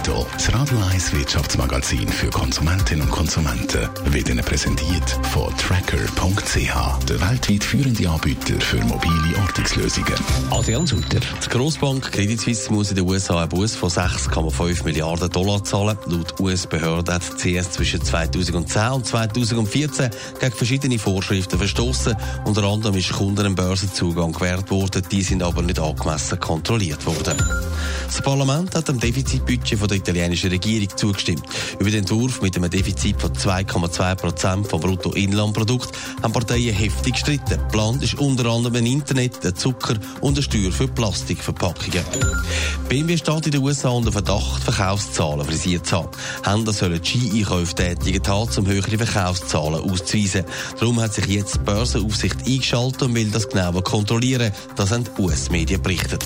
Netto, das Radio 1 Wirtschaftsmagazin für Konsumentinnen und Konsumenten, wird Ihnen präsentiert von Tracker.ch, der weltweit führende Anbieter für mobile Ortungslösungen. Adrian Sutter. Die Grossbank Credit Suisse muss in den USA einen Bus von 6,5 Milliarden Dollar zahlen. Laut US-Behörden hat die CS zwischen 2010 und 2014 gegen verschiedene Vorschriften verstoßen. Unter anderem ist Kunden ein Börsenzugang gewährt worden, die sind aber nicht angemessen kontrolliert worden. Das Parlament hat dem Defizitbudget von der italienischen Regierung zugestimmt. Über den Entwurf mit einem Defizit von 2,2 Prozent vom Bruttoinlandprodukt haben Parteien heftig gestritten. Geplant ist unter anderem ein Internet, ein Zucker und eine Steuer für Plastikverpackungen. BMW steht in den USA unter Verdacht, Verkaufszahlen frisiert zu haben. Händler sollen Ski-Einkäufe tätigen um höhere Verkaufszahlen auszuweisen. Darum hat sich jetzt die Börsenaufsicht eingeschaltet und will das genauer kontrollieren. Das haben die US-Medien berichtet.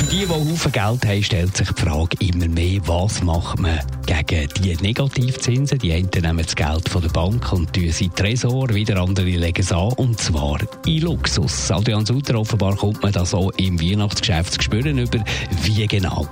Für die, die Haufen Geld haben, stellt sich die Frage immer mehr, was macht man gegen die Negativzinsen? Die einen nehmen das Geld von der Bank und tun sie Tresor, wieder andere legen es an, und zwar in Luxus. Adrian Sutter, offenbar kommt man das auch im Weihnachtsgeschäft zu spüren, über wie genau.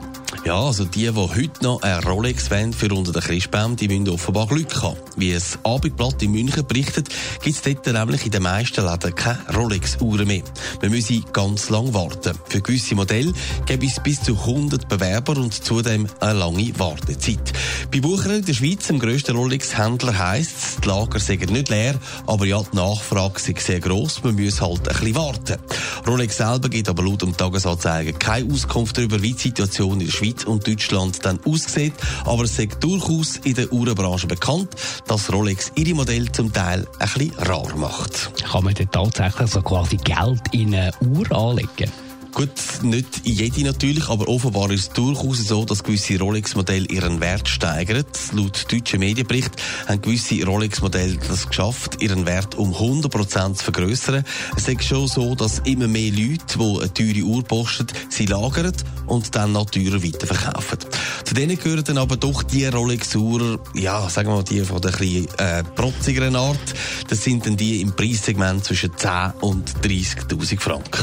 Ja, also die, die heute noch eine Rolex wollen für unter den Christbaum, die müssen offenbar Glück haben. Wie es Abendblatt in München berichtet, gibt es dort nämlich in den meisten Läden keine Rolex-Uhren mehr. Man müsse ganz lang warten. Für gewisse Modelle gibt es bis zu 100 Bewerber und zudem eine lange Wartezeit. Bei Bucher in der Schweiz, dem grössten Rolex-Händler, heisst es, die Lager sind nicht leer, aber ja, die Nachfrage ist sehr gross, man muss halt ein bisschen warten. Rolex selber gibt aber laut dem Tagesanzeiger keine Auskunft darüber, wie die Situation in der Schweiz und Deutschland dann aussieht. Aber es ist durchaus in der Uhrenbranche bekannt, dass Rolex ihre Modelle zum Teil ein bisschen rar macht. Kann man denn tatsächlich so quasi Geld in eine Uhr anlegen? Gut, nicht jede natürlich, aber offenbar ist es durchaus so, dass gewisse Rolex-Modelle ihren Wert steigern. Laut deutschen Medienbericht haben gewisse Rolex-Modelle das geschafft, ihren Wert um 100% zu vergrößern. Es ist schon so, dass immer mehr Leute, die eine teure Uhr posten, sie lagern und dann noch teurer weiterverkaufen. Zu denen gehören dann aber doch die Rolex-Uhren, ja, sagen wir mal, die von der etwas äh, protzigeren Art. Das sind dann die im Preissegment zwischen 10 und 30.000 Franken.